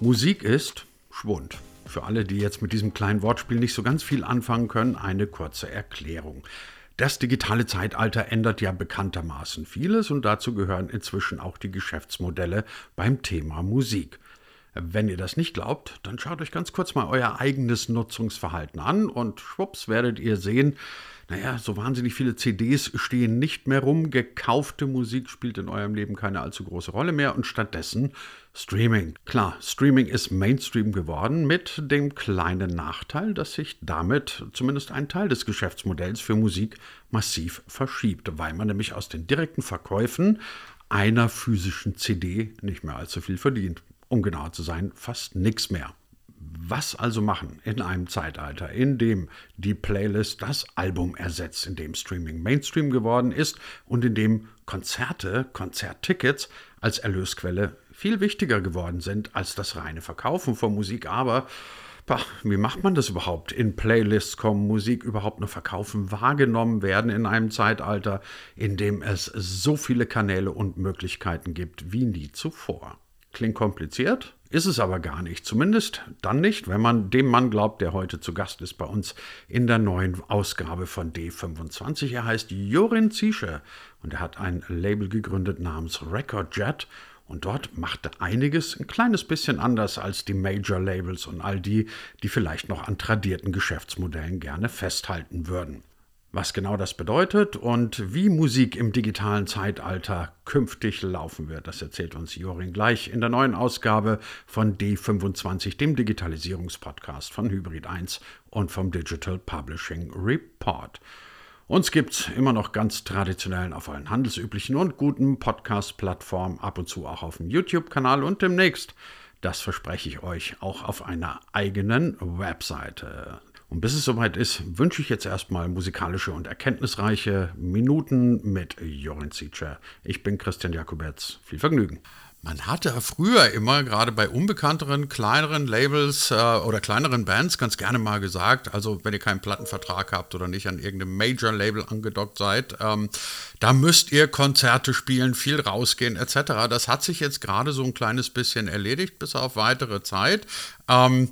Musik ist Schwund. Für alle, die jetzt mit diesem kleinen Wortspiel nicht so ganz viel anfangen können, eine kurze Erklärung. Das digitale Zeitalter ändert ja bekanntermaßen vieles und dazu gehören inzwischen auch die Geschäftsmodelle beim Thema Musik. Wenn ihr das nicht glaubt, dann schaut euch ganz kurz mal euer eigenes Nutzungsverhalten an und schwupps werdet ihr sehen, naja, so wahnsinnig viele CDs stehen nicht mehr rum, gekaufte Musik spielt in eurem Leben keine allzu große Rolle mehr und stattdessen Streaming. Klar, Streaming ist Mainstream geworden mit dem kleinen Nachteil, dass sich damit zumindest ein Teil des Geschäftsmodells für Musik massiv verschiebt, weil man nämlich aus den direkten Verkäufen einer physischen CD nicht mehr allzu viel verdient. Um genauer zu sein, fast nichts mehr. Was also machen in einem Zeitalter, in dem die Playlist das Album ersetzt, in dem Streaming Mainstream geworden ist und in dem Konzerte, Konzerttickets als Erlösquelle viel wichtiger geworden sind als das reine Verkaufen von Musik. Aber bah, wie macht man das überhaupt? In Playlists kommen Musik überhaupt nur verkaufen, wahrgenommen werden in einem Zeitalter, in dem es so viele Kanäle und Möglichkeiten gibt wie nie zuvor. Klingt kompliziert, ist es aber gar nicht. Zumindest dann nicht, wenn man dem Mann glaubt, der heute zu Gast ist bei uns in der neuen Ausgabe von D25. Er heißt Jorin Ziesche und er hat ein Label gegründet namens Record Jet. Und dort macht er einiges ein kleines bisschen anders als die Major Labels und all die, die vielleicht noch an tradierten Geschäftsmodellen gerne festhalten würden. Was genau das bedeutet und wie Musik im digitalen Zeitalter künftig laufen wird, das erzählt uns Jorin gleich in der neuen Ausgabe von D25, dem Digitalisierungspodcast von Hybrid 1 und vom Digital Publishing Report. Uns gibt's immer noch ganz traditionellen auf allen handelsüblichen und guten Podcast-Plattformen, ab und zu auch auf dem YouTube-Kanal und demnächst, das verspreche ich euch, auch auf einer eigenen Webseite. Und bis es soweit ist, wünsche ich jetzt erstmal musikalische und erkenntnisreiche Minuten mit Jorin Zietscher. Ich bin Christian Jakubetz. Viel Vergnügen. Man hatte früher immer, gerade bei unbekannteren, kleineren Labels äh, oder kleineren Bands, ganz gerne mal gesagt, also wenn ihr keinen Plattenvertrag habt oder nicht an irgendeinem Major-Label angedockt seid, ähm, da müsst ihr Konzerte spielen, viel rausgehen etc. Das hat sich jetzt gerade so ein kleines bisschen erledigt, bis auf weitere Zeit. Ähm,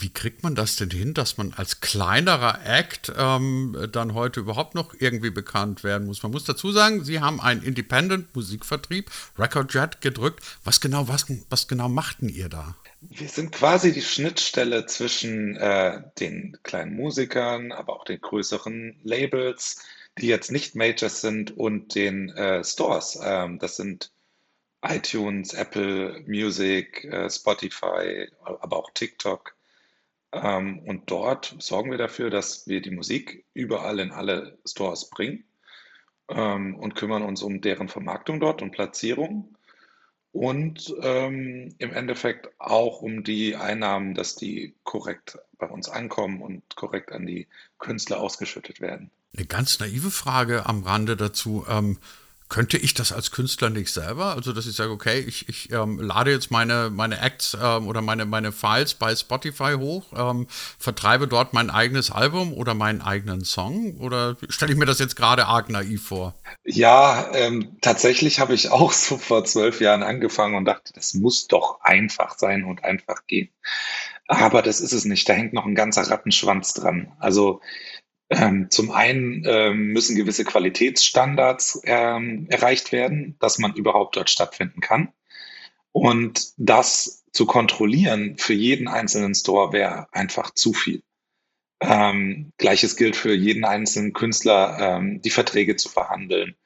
wie kriegt man das denn hin, dass man als kleinerer Act ähm, dann heute überhaupt noch irgendwie bekannt werden muss? Man muss dazu sagen, Sie haben einen Independent-Musikvertrieb, Recordjet, gedrückt. Was genau, was, was genau machten ihr da? Wir sind quasi die Schnittstelle zwischen äh, den kleinen Musikern, aber auch den größeren Labels, die jetzt nicht Majors sind, und den äh, Stores. Ähm, das sind iTunes, Apple Music, äh, Spotify, aber auch TikTok. Ähm, und dort sorgen wir dafür, dass wir die Musik überall in alle Stores bringen ähm, und kümmern uns um deren Vermarktung dort und Platzierung. Und ähm, im Endeffekt auch um die Einnahmen, dass die korrekt bei uns ankommen und korrekt an die Künstler ausgeschüttet werden. Eine ganz naive Frage am Rande dazu. Ähm, könnte ich das als Künstler nicht selber? Also, dass ich sage, okay, ich, ich ähm, lade jetzt meine, meine Acts ähm, oder meine, meine Files bei Spotify hoch, ähm, vertreibe dort mein eigenes Album oder meinen eigenen Song? Oder stelle ich mir das jetzt gerade arg naiv vor? Ja, ähm, tatsächlich habe ich auch so vor zwölf Jahren angefangen und dachte, das muss doch einfach sein und einfach gehen. Aber das ist es nicht. Da hängt noch ein ganzer Rattenschwanz dran. Also, ähm, zum einen ähm, müssen gewisse Qualitätsstandards ähm, erreicht werden, dass man überhaupt dort stattfinden kann. Und das zu kontrollieren für jeden einzelnen Store wäre einfach zu viel. Ähm, Gleiches gilt für jeden einzelnen Künstler, ähm, die Verträge zu verhandeln.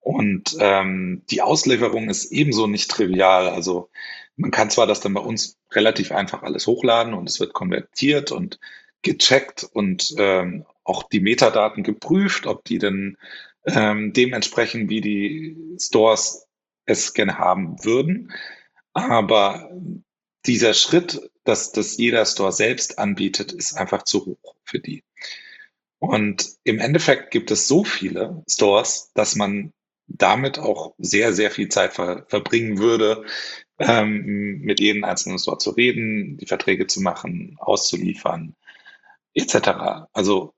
Und ähm, die Auslieferung ist ebenso nicht trivial. Also man kann zwar das dann bei uns relativ einfach alles hochladen und es wird konvertiert und gecheckt und ähm, auch die Metadaten geprüft, ob die denn ähm, dementsprechend, wie die Stores es gerne haben würden. Aber dieser Schritt, dass das jeder Store selbst anbietet, ist einfach zu hoch für die. Und im Endeffekt gibt es so viele Stores, dass man damit auch sehr, sehr viel Zeit ver verbringen würde, ähm, mit jedem einzelnen Store zu reden, die Verträge zu machen, auszuliefern, etc. Also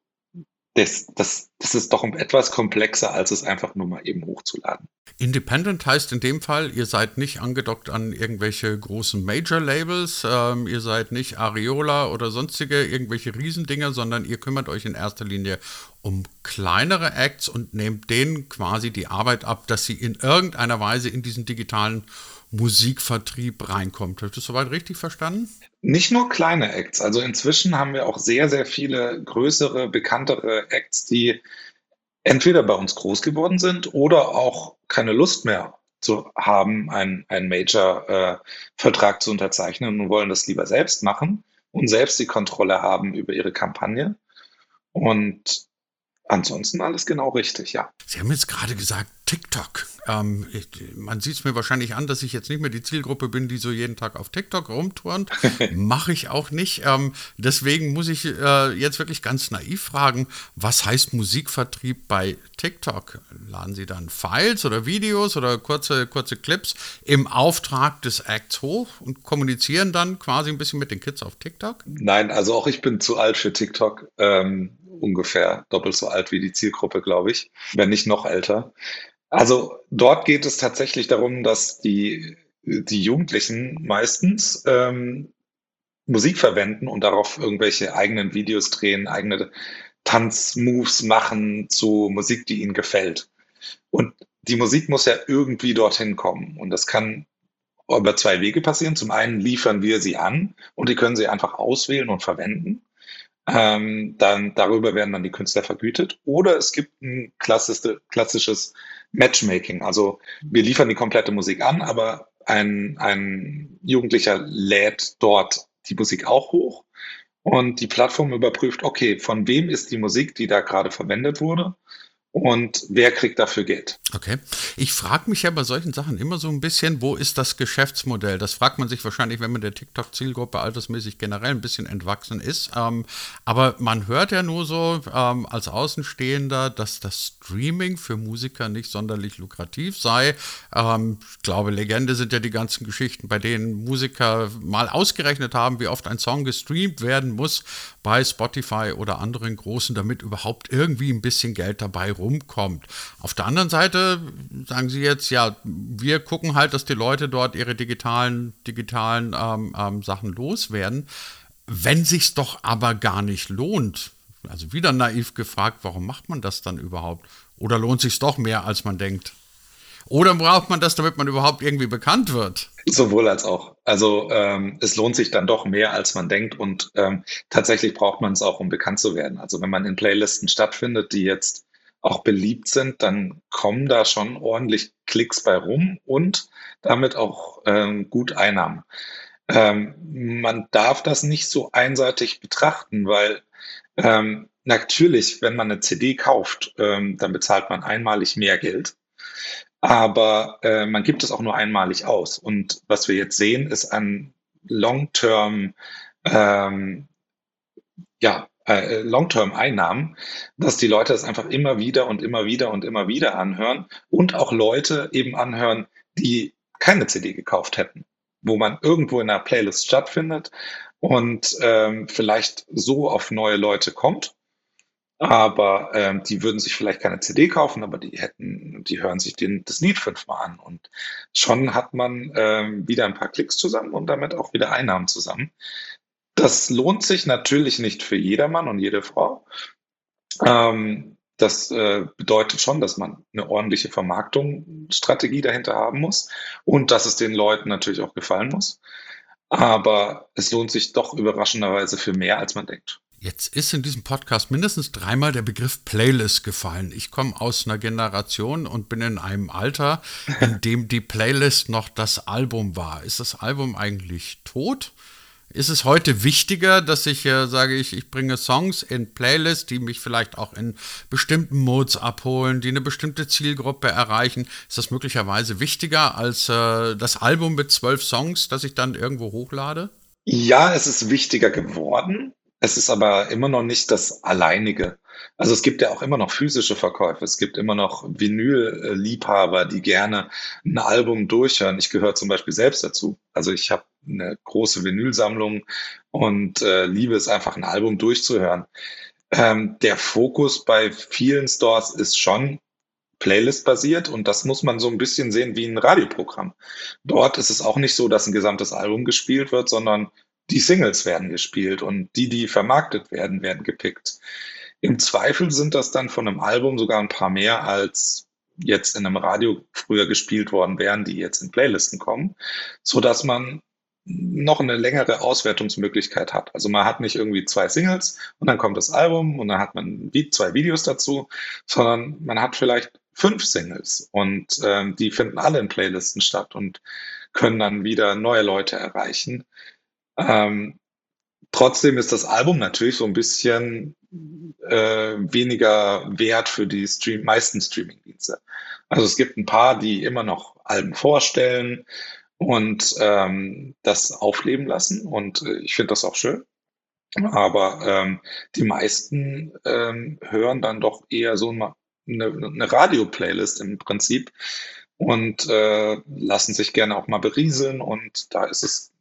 das, das, das ist doch etwas komplexer, als es einfach nur mal eben hochzuladen. Independent heißt in dem Fall, ihr seid nicht angedockt an irgendwelche großen Major-Labels, ähm, ihr seid nicht Areola oder sonstige irgendwelche Riesendinger, sondern ihr kümmert euch in erster Linie um kleinere Acts und nehmt denen quasi die Arbeit ab, dass sie in irgendeiner Weise in diesen digitalen Musikvertrieb reinkommt. Hast du das soweit richtig verstanden? Nicht nur kleine Acts. Also inzwischen haben wir auch sehr, sehr viele größere, bekanntere Acts, die entweder bei uns groß geworden sind oder auch keine Lust mehr zu haben, einen, einen Major-Vertrag äh, zu unterzeichnen und wollen das lieber selbst machen und selbst die Kontrolle haben über ihre Kampagne. Und ansonsten alles genau richtig, ja. Sie haben jetzt gerade gesagt, TikTok. Ähm, ich, man sieht es mir wahrscheinlich an, dass ich jetzt nicht mehr die Zielgruppe bin, die so jeden Tag auf TikTok rumturnt. Mache ich auch nicht. Ähm, deswegen muss ich äh, jetzt wirklich ganz naiv fragen, was heißt Musikvertrieb bei TikTok? Laden Sie dann Files oder Videos oder kurze, kurze Clips im Auftrag des Acts hoch und kommunizieren dann quasi ein bisschen mit den Kids auf TikTok? Nein, also auch ich bin zu alt für TikTok. Ähm, ungefähr doppelt so alt wie die Zielgruppe, glaube ich, wenn nicht noch älter. Also dort geht es tatsächlich darum, dass die, die Jugendlichen meistens ähm, Musik verwenden und darauf irgendwelche eigenen Videos drehen, eigene Tanzmoves machen zu Musik, die ihnen gefällt. Und die Musik muss ja irgendwie dorthin kommen. Und das kann über zwei Wege passieren. Zum einen liefern wir sie an und die können sie einfach auswählen und verwenden. Ähm, dann darüber werden dann die Künstler vergütet. Oder es gibt ein klassisches, klassisches Matchmaking. Also wir liefern die komplette Musik an, aber ein, ein Jugendlicher lädt dort die Musik auch hoch und die Plattform überprüft, okay, von wem ist die Musik, die da gerade verwendet wurde und wer kriegt dafür Geld. Okay. Ich frage mich ja bei solchen Sachen immer so ein bisschen, wo ist das Geschäftsmodell? Das fragt man sich wahrscheinlich, wenn man der TikTok-Zielgruppe altersmäßig generell ein bisschen entwachsen ist. Ähm, aber man hört ja nur so ähm, als Außenstehender, dass das Streaming für Musiker nicht sonderlich lukrativ sei. Ähm, ich glaube, Legende sind ja die ganzen Geschichten, bei denen Musiker mal ausgerechnet haben, wie oft ein Song gestreamt werden muss bei Spotify oder anderen großen, damit überhaupt irgendwie ein bisschen Geld dabei rumkommt rumkommt. Auf der anderen Seite sagen Sie jetzt, ja, wir gucken halt, dass die Leute dort ihre digitalen, digitalen ähm, ähm, Sachen loswerden. Wenn sich's doch aber gar nicht lohnt, also wieder naiv gefragt, warum macht man das dann überhaupt? Oder lohnt sich's doch mehr, als man denkt? Oder braucht man das, damit man überhaupt irgendwie bekannt wird? Sowohl als auch. Also ähm, es lohnt sich dann doch mehr, als man denkt. Und ähm, tatsächlich braucht man es auch, um bekannt zu werden. Also wenn man in Playlisten stattfindet, die jetzt auch beliebt sind, dann kommen da schon ordentlich Klicks bei rum und damit auch ähm, gut Einnahmen. Ähm, man darf das nicht so einseitig betrachten, weil ähm, natürlich, wenn man eine CD kauft, ähm, dann bezahlt man einmalig mehr Geld. Aber äh, man gibt es auch nur einmalig aus. Und was wir jetzt sehen, ist ein Long-Term ähm, ja, äh, Long-Term-Einnahmen, dass die Leute es einfach immer wieder und immer wieder und immer wieder anhören und auch Leute eben anhören, die keine CD gekauft hätten, wo man irgendwo in einer Playlist stattfindet und ähm, vielleicht so auf neue Leute kommt. Aber ähm, die würden sich vielleicht keine CD kaufen, aber die hätten, die hören sich den, das Lied fünfmal an und schon hat man ähm, wieder ein paar Klicks zusammen und damit auch wieder Einnahmen zusammen. Das lohnt sich natürlich nicht für jedermann und jede Frau. Ähm, das äh, bedeutet schon, dass man eine ordentliche Vermarktungsstrategie dahinter haben muss und dass es den Leuten natürlich auch gefallen muss. Aber es lohnt sich doch überraschenderweise für mehr, als man denkt. Jetzt ist in diesem Podcast mindestens dreimal der Begriff Playlist gefallen. Ich komme aus einer Generation und bin in einem Alter, in dem die Playlist noch das Album war. Ist das Album eigentlich tot? Ist es heute wichtiger, dass ich äh, sage, ich, ich bringe Songs in Playlists, die mich vielleicht auch in bestimmten Modes abholen, die eine bestimmte Zielgruppe erreichen? Ist das möglicherweise wichtiger als äh, das Album mit zwölf Songs, das ich dann irgendwo hochlade? Ja, es ist wichtiger geworden. Es ist aber immer noch nicht das alleinige. Also es gibt ja auch immer noch physische Verkäufe. Es gibt immer noch Vinyl-Liebhaber, die gerne ein Album durchhören. Ich gehöre zum Beispiel selbst dazu. Also ich habe eine große Vinylsammlung und äh, liebe es einfach, ein Album durchzuhören. Ähm, der Fokus bei vielen Stores ist schon Playlist-basiert und das muss man so ein bisschen sehen wie ein Radioprogramm. Dort ist es auch nicht so, dass ein gesamtes Album gespielt wird, sondern die Singles werden gespielt und die, die vermarktet werden, werden gepickt. Im Zweifel sind das dann von einem Album sogar ein paar mehr als jetzt in einem Radio früher gespielt worden wären, die jetzt in Playlisten kommen, so dass man noch eine längere Auswertungsmöglichkeit hat. Also man hat nicht irgendwie zwei Singles und dann kommt das Album und dann hat man zwei Videos dazu, sondern man hat vielleicht fünf Singles und ähm, die finden alle in Playlisten statt und können dann wieder neue Leute erreichen. Ähm, trotzdem ist das Album natürlich so ein bisschen äh, weniger wert für die Stream meisten Streamingdienste. Also es gibt ein paar, die immer noch Alben vorstellen und ähm, das aufleben lassen. Und äh, ich finde das auch schön. Aber ähm, die meisten ähm, hören dann doch eher so eine, eine Radio-Playlist im Prinzip und äh, lassen sich gerne auch mal berieseln. Und da ist es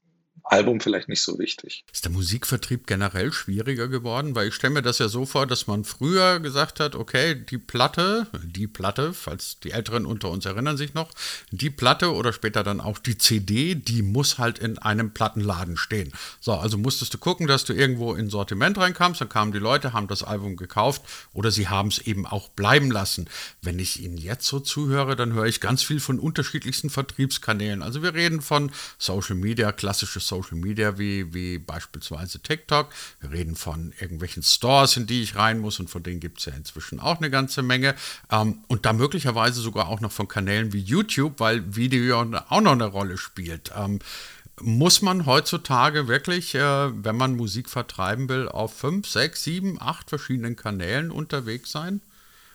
Album vielleicht nicht so wichtig. Ist der Musikvertrieb generell schwieriger geworden? Weil ich stelle mir das ja so vor, dass man früher gesagt hat, okay, die Platte, die Platte, falls die Älteren unter uns erinnern sich noch, die Platte oder später dann auch die CD, die muss halt in einem Plattenladen stehen. So, also musstest du gucken, dass du irgendwo in Sortiment reinkamst, dann kamen die Leute, haben das Album gekauft oder sie haben es eben auch bleiben lassen. Wenn ich Ihnen jetzt so zuhöre, dann höre ich ganz viel von unterschiedlichsten Vertriebskanälen. Also wir reden von Social Media, klassische Social Social Media wie, wie beispielsweise TikTok. Wir reden von irgendwelchen Stores, in die ich rein muss und von denen gibt es ja inzwischen auch eine ganze Menge. Ähm, und da möglicherweise sogar auch noch von Kanälen wie YouTube, weil Video auch noch eine Rolle spielt. Ähm, muss man heutzutage wirklich, äh, wenn man Musik vertreiben will, auf fünf, sechs, sieben, acht verschiedenen Kanälen unterwegs sein?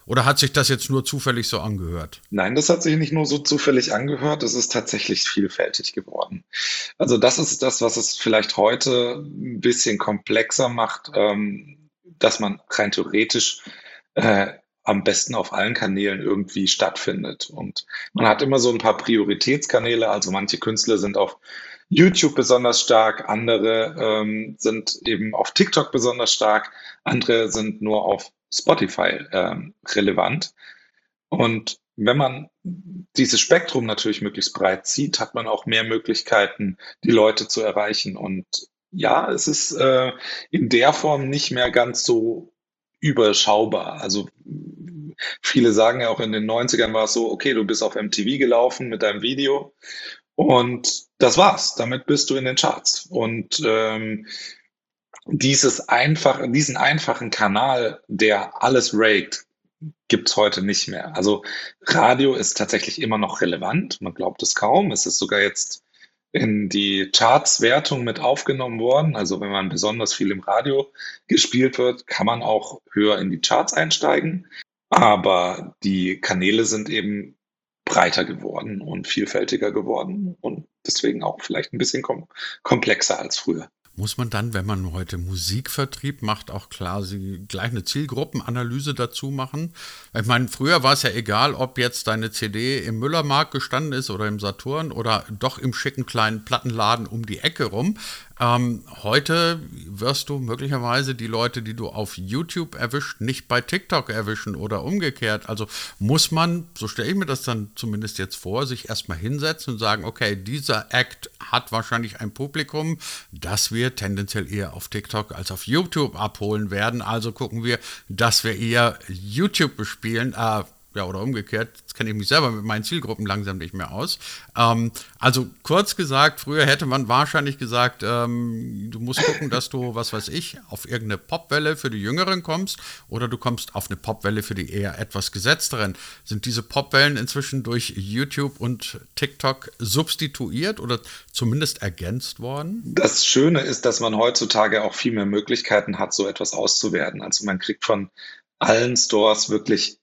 Oder hat sich das jetzt nur zufällig so angehört? Nein, das hat sich nicht nur so zufällig angehört, es ist tatsächlich vielfältig geworden. Also das ist das, was es vielleicht heute ein bisschen komplexer macht, ähm, dass man rein theoretisch äh, am besten auf allen Kanälen irgendwie stattfindet. Und man hat immer so ein paar Prioritätskanäle, also manche Künstler sind auf YouTube besonders stark, andere ähm, sind eben auf TikTok besonders stark, andere sind nur auf Spotify ähm, relevant. Und wenn man dieses Spektrum natürlich möglichst breit zieht, hat man auch mehr Möglichkeiten, die Leute zu erreichen. Und ja, es ist äh, in der Form nicht mehr ganz so überschaubar. Also viele sagen ja auch in den 90ern war es so, okay, du bist auf MTV gelaufen mit deinem Video und das war's. Damit bist du in den Charts. Und ähm, dieses einfach, diesen einfachen Kanal, der alles ragt, gibt's heute nicht mehr. Also Radio ist tatsächlich immer noch relevant. Man glaubt es kaum. Es ist sogar jetzt in die Charts-Wertung mit aufgenommen worden. Also wenn man besonders viel im Radio gespielt wird, kann man auch höher in die Charts einsteigen. Aber die Kanäle sind eben breiter geworden und vielfältiger geworden und deswegen auch vielleicht ein bisschen kom komplexer als früher. Muss man dann, wenn man heute Musikvertrieb macht, auch klar gleich eine Zielgruppenanalyse dazu machen? Ich meine, früher war es ja egal, ob jetzt deine CD im Müllermarkt gestanden ist oder im Saturn oder doch im schicken kleinen Plattenladen um die Ecke rum. Ähm, heute wirst du möglicherweise die Leute, die du auf YouTube erwischt, nicht bei TikTok erwischen oder umgekehrt. Also muss man, so stelle ich mir das dann zumindest jetzt vor, sich erstmal hinsetzen und sagen, okay, dieser Act hat wahrscheinlich ein Publikum, das wir tendenziell eher auf TikTok als auf YouTube abholen werden. Also gucken wir, dass wir eher YouTube bespielen. Äh, ja, oder umgekehrt, jetzt kenne ich mich selber mit meinen Zielgruppen langsam nicht mehr aus. Ähm, also kurz gesagt, früher hätte man wahrscheinlich gesagt, ähm, du musst gucken, dass du, was weiß ich, auf irgendeine Popwelle für die Jüngeren kommst oder du kommst auf eine Popwelle für die eher etwas gesetzteren. Sind diese Popwellen inzwischen durch YouTube und TikTok substituiert oder zumindest ergänzt worden? Das Schöne ist, dass man heutzutage auch viel mehr Möglichkeiten hat, so etwas auszuwerten. Also man kriegt von allen Stores wirklich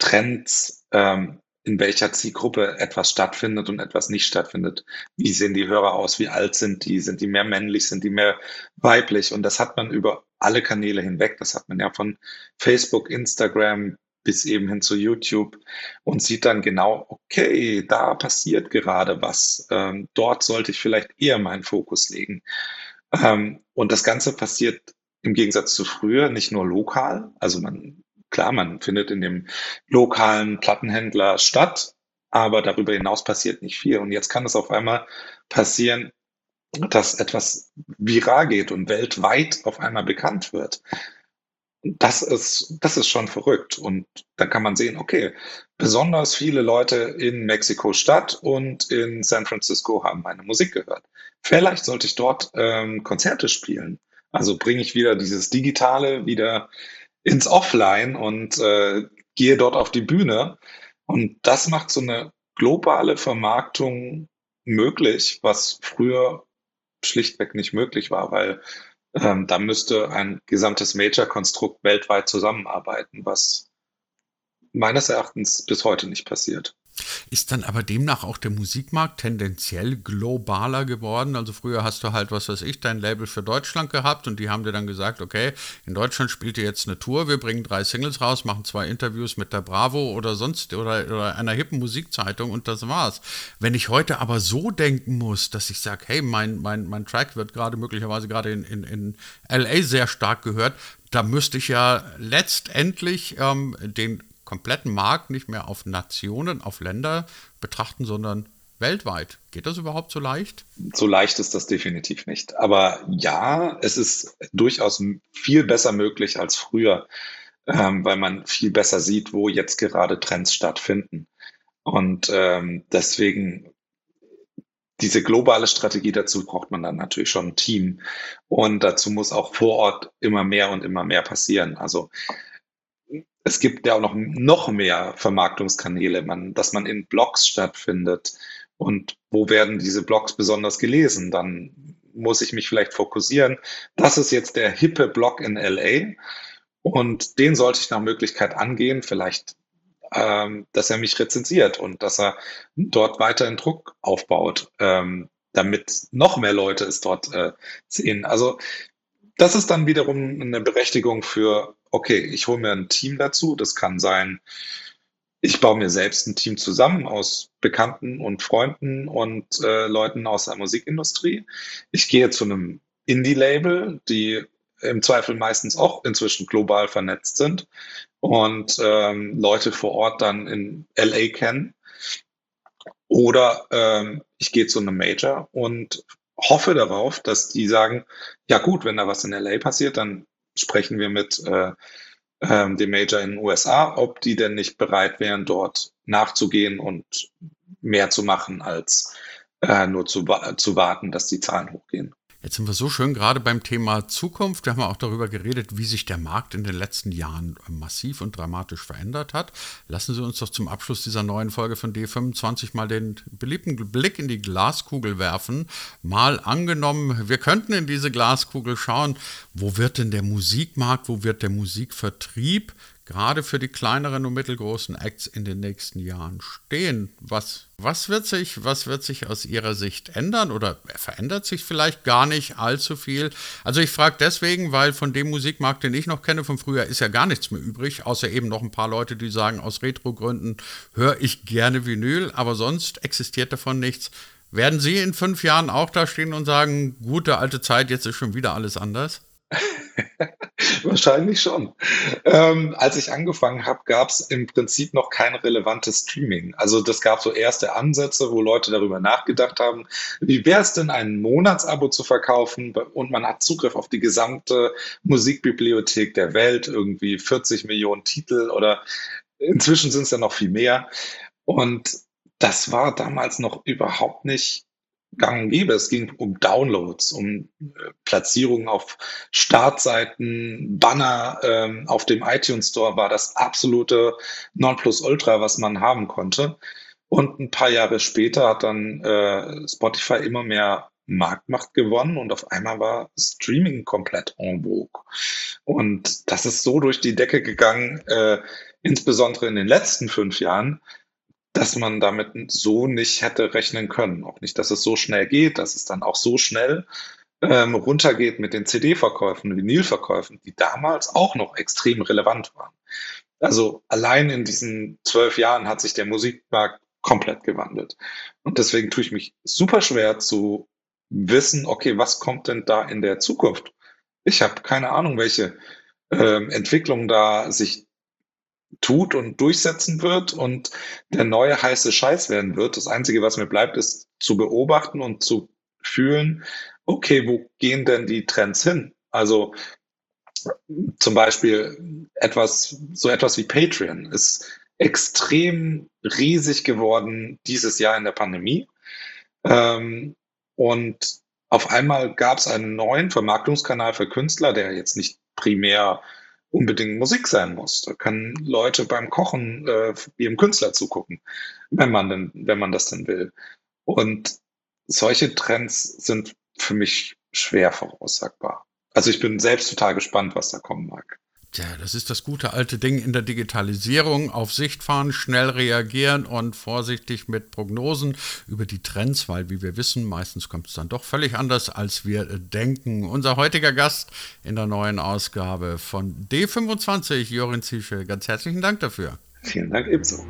Trends, ähm, in welcher Zielgruppe etwas stattfindet und etwas nicht stattfindet. Wie sehen die Hörer aus? Wie alt sind die? Sind die mehr männlich? Sind die mehr weiblich? Und das hat man über alle Kanäle hinweg. Das hat man ja von Facebook, Instagram bis eben hin zu YouTube und sieht dann genau, okay, da passiert gerade was. Ähm, dort sollte ich vielleicht eher meinen Fokus legen. Ähm, und das Ganze passiert im Gegensatz zu früher nicht nur lokal. Also man, klar, man findet in dem lokalen Plattenhändler statt, aber darüber hinaus passiert nicht viel. Und jetzt kann es auf einmal passieren, dass etwas viral geht und weltweit auf einmal bekannt wird. Das ist, das ist schon verrückt. Und da kann man sehen, okay, besonders viele Leute in Mexiko-Stadt und in San Francisco haben meine Musik gehört. Vielleicht sollte ich dort ähm, Konzerte spielen. Also bringe ich wieder dieses Digitale wieder ins Offline und äh, gehe dort auf die Bühne. Und das macht so eine globale Vermarktung möglich, was früher schlichtweg nicht möglich war, weil ähm, da müsste ein gesamtes Major-Konstrukt weltweit zusammenarbeiten, was meines Erachtens bis heute nicht passiert. Ist dann aber demnach auch der Musikmarkt tendenziell globaler geworden? Also früher hast du halt, was weiß ich, dein Label für Deutschland gehabt und die haben dir dann gesagt, okay, in Deutschland spielt ihr jetzt eine Tour, wir bringen drei Singles raus, machen zwei Interviews mit der Bravo oder sonst oder, oder einer hippen Musikzeitung und das war's. Wenn ich heute aber so denken muss, dass ich sage, hey, mein, mein, mein Track wird gerade möglicherweise gerade in, in, in LA sehr stark gehört, da müsste ich ja letztendlich ähm, den kompletten Markt nicht mehr auf Nationen, auf Länder betrachten, sondern weltweit. Geht das überhaupt so leicht? So leicht ist das definitiv nicht. Aber ja, es ist durchaus viel besser möglich als früher, ähm, weil man viel besser sieht, wo jetzt gerade Trends stattfinden. Und ähm, deswegen diese globale Strategie dazu braucht man dann natürlich schon ein Team. Und dazu muss auch vor Ort immer mehr und immer mehr passieren. Also es gibt ja auch noch, noch mehr Vermarktungskanäle, man, dass man in Blogs stattfindet. Und wo werden diese Blogs besonders gelesen? Dann muss ich mich vielleicht fokussieren. Das ist jetzt der hippe Blog in LA. Und den sollte ich nach Möglichkeit angehen, vielleicht, ähm, dass er mich rezensiert und dass er dort weiterhin Druck aufbaut, ähm, damit noch mehr Leute es dort äh, sehen. Also das ist dann wiederum eine Berechtigung für okay, ich hole mir ein Team dazu. Das kann sein, ich baue mir selbst ein Team zusammen aus Bekannten und Freunden und äh, Leuten aus der Musikindustrie. Ich gehe zu einem Indie-Label, die im Zweifel meistens auch inzwischen global vernetzt sind und ähm, Leute vor Ort dann in LA kennen. Oder ähm, ich gehe zu einem Major und hoffe darauf, dass die sagen, ja gut, wenn da was in LA passiert, dann sprechen wir mit äh, ähm, dem Major in den USA, ob die denn nicht bereit wären, dort nachzugehen und mehr zu machen, als äh, nur zu, zu warten, dass die Zahlen hochgehen. Jetzt sind wir so schön gerade beim Thema Zukunft. Wir haben auch darüber geredet, wie sich der Markt in den letzten Jahren massiv und dramatisch verändert hat. Lassen Sie uns doch zum Abschluss dieser neuen Folge von D25 mal den beliebten Blick in die Glaskugel werfen. Mal angenommen, wir könnten in diese Glaskugel schauen, wo wird denn der Musikmarkt, wo wird der Musikvertrieb gerade für die kleineren und mittelgroßen Acts in den nächsten Jahren stehen? Was, was, wird sich, was wird sich aus Ihrer Sicht ändern oder verändert sich vielleicht gar nicht allzu viel? Also ich frage deswegen, weil von dem Musikmarkt, den ich noch kenne von früher, ist ja gar nichts mehr übrig, außer eben noch ein paar Leute, die sagen, aus Retro-Gründen höre ich gerne Vinyl, aber sonst existiert davon nichts. Werden Sie in fünf Jahren auch da stehen und sagen, gute alte Zeit, jetzt ist schon wieder alles anders? Wahrscheinlich schon. Ähm, als ich angefangen habe, gab es im Prinzip noch kein relevantes Streaming. Also das gab so erste Ansätze, wo Leute darüber nachgedacht haben, wie wäre es denn, ein Monatsabo zu verkaufen und man hat Zugriff auf die gesamte Musikbibliothek der Welt, irgendwie 40 Millionen Titel oder inzwischen sind es ja noch viel mehr. Und das war damals noch überhaupt nicht gang und gäbe. Es ging um Downloads, um äh, Platzierungen auf Startseiten, Banner ähm, auf dem iTunes Store war das absolute Nonplusultra, was man haben konnte. Und ein paar Jahre später hat dann äh, Spotify immer mehr Marktmacht gewonnen und auf einmal war Streaming komplett en vogue. Und das ist so durch die Decke gegangen, äh, insbesondere in den letzten fünf Jahren, dass man damit so nicht hätte rechnen können. Auch nicht, dass es so schnell geht, dass es dann auch so schnell ähm, runtergeht mit den CD-Verkäufen, Vinylverkäufen, die damals auch noch extrem relevant waren. Also allein in diesen zwölf Jahren hat sich der Musikmarkt komplett gewandelt. Und deswegen tue ich mich super schwer zu wissen, okay, was kommt denn da in der Zukunft? Ich habe keine Ahnung, welche ähm, Entwicklung da sich tut und durchsetzen wird und der neue heiße Scheiß werden wird. Das Einzige, was mir bleibt, ist zu beobachten und zu fühlen, okay, wo gehen denn die Trends hin? Also zum Beispiel etwas, so etwas wie Patreon ist extrem riesig geworden dieses Jahr in der Pandemie. Ähm, und auf einmal gab es einen neuen Vermarktungskanal für Künstler, der jetzt nicht primär unbedingt Musik sein muss. Da können Leute beim Kochen äh, ihrem Künstler zugucken, wenn man denn, wenn man das denn will. Und solche Trends sind für mich schwer voraussagbar. Also ich bin selbst total gespannt, was da kommen mag. Tja, das ist das gute alte Ding in der Digitalisierung. Auf Sicht fahren, schnell reagieren und vorsichtig mit Prognosen über die Trends, weil, wie wir wissen, meistens kommt es dann doch völlig anders, als wir denken. Unser heutiger Gast in der neuen Ausgabe von D25, Jorin Ziesche. Ganz herzlichen Dank dafür. Vielen Dank ebenso.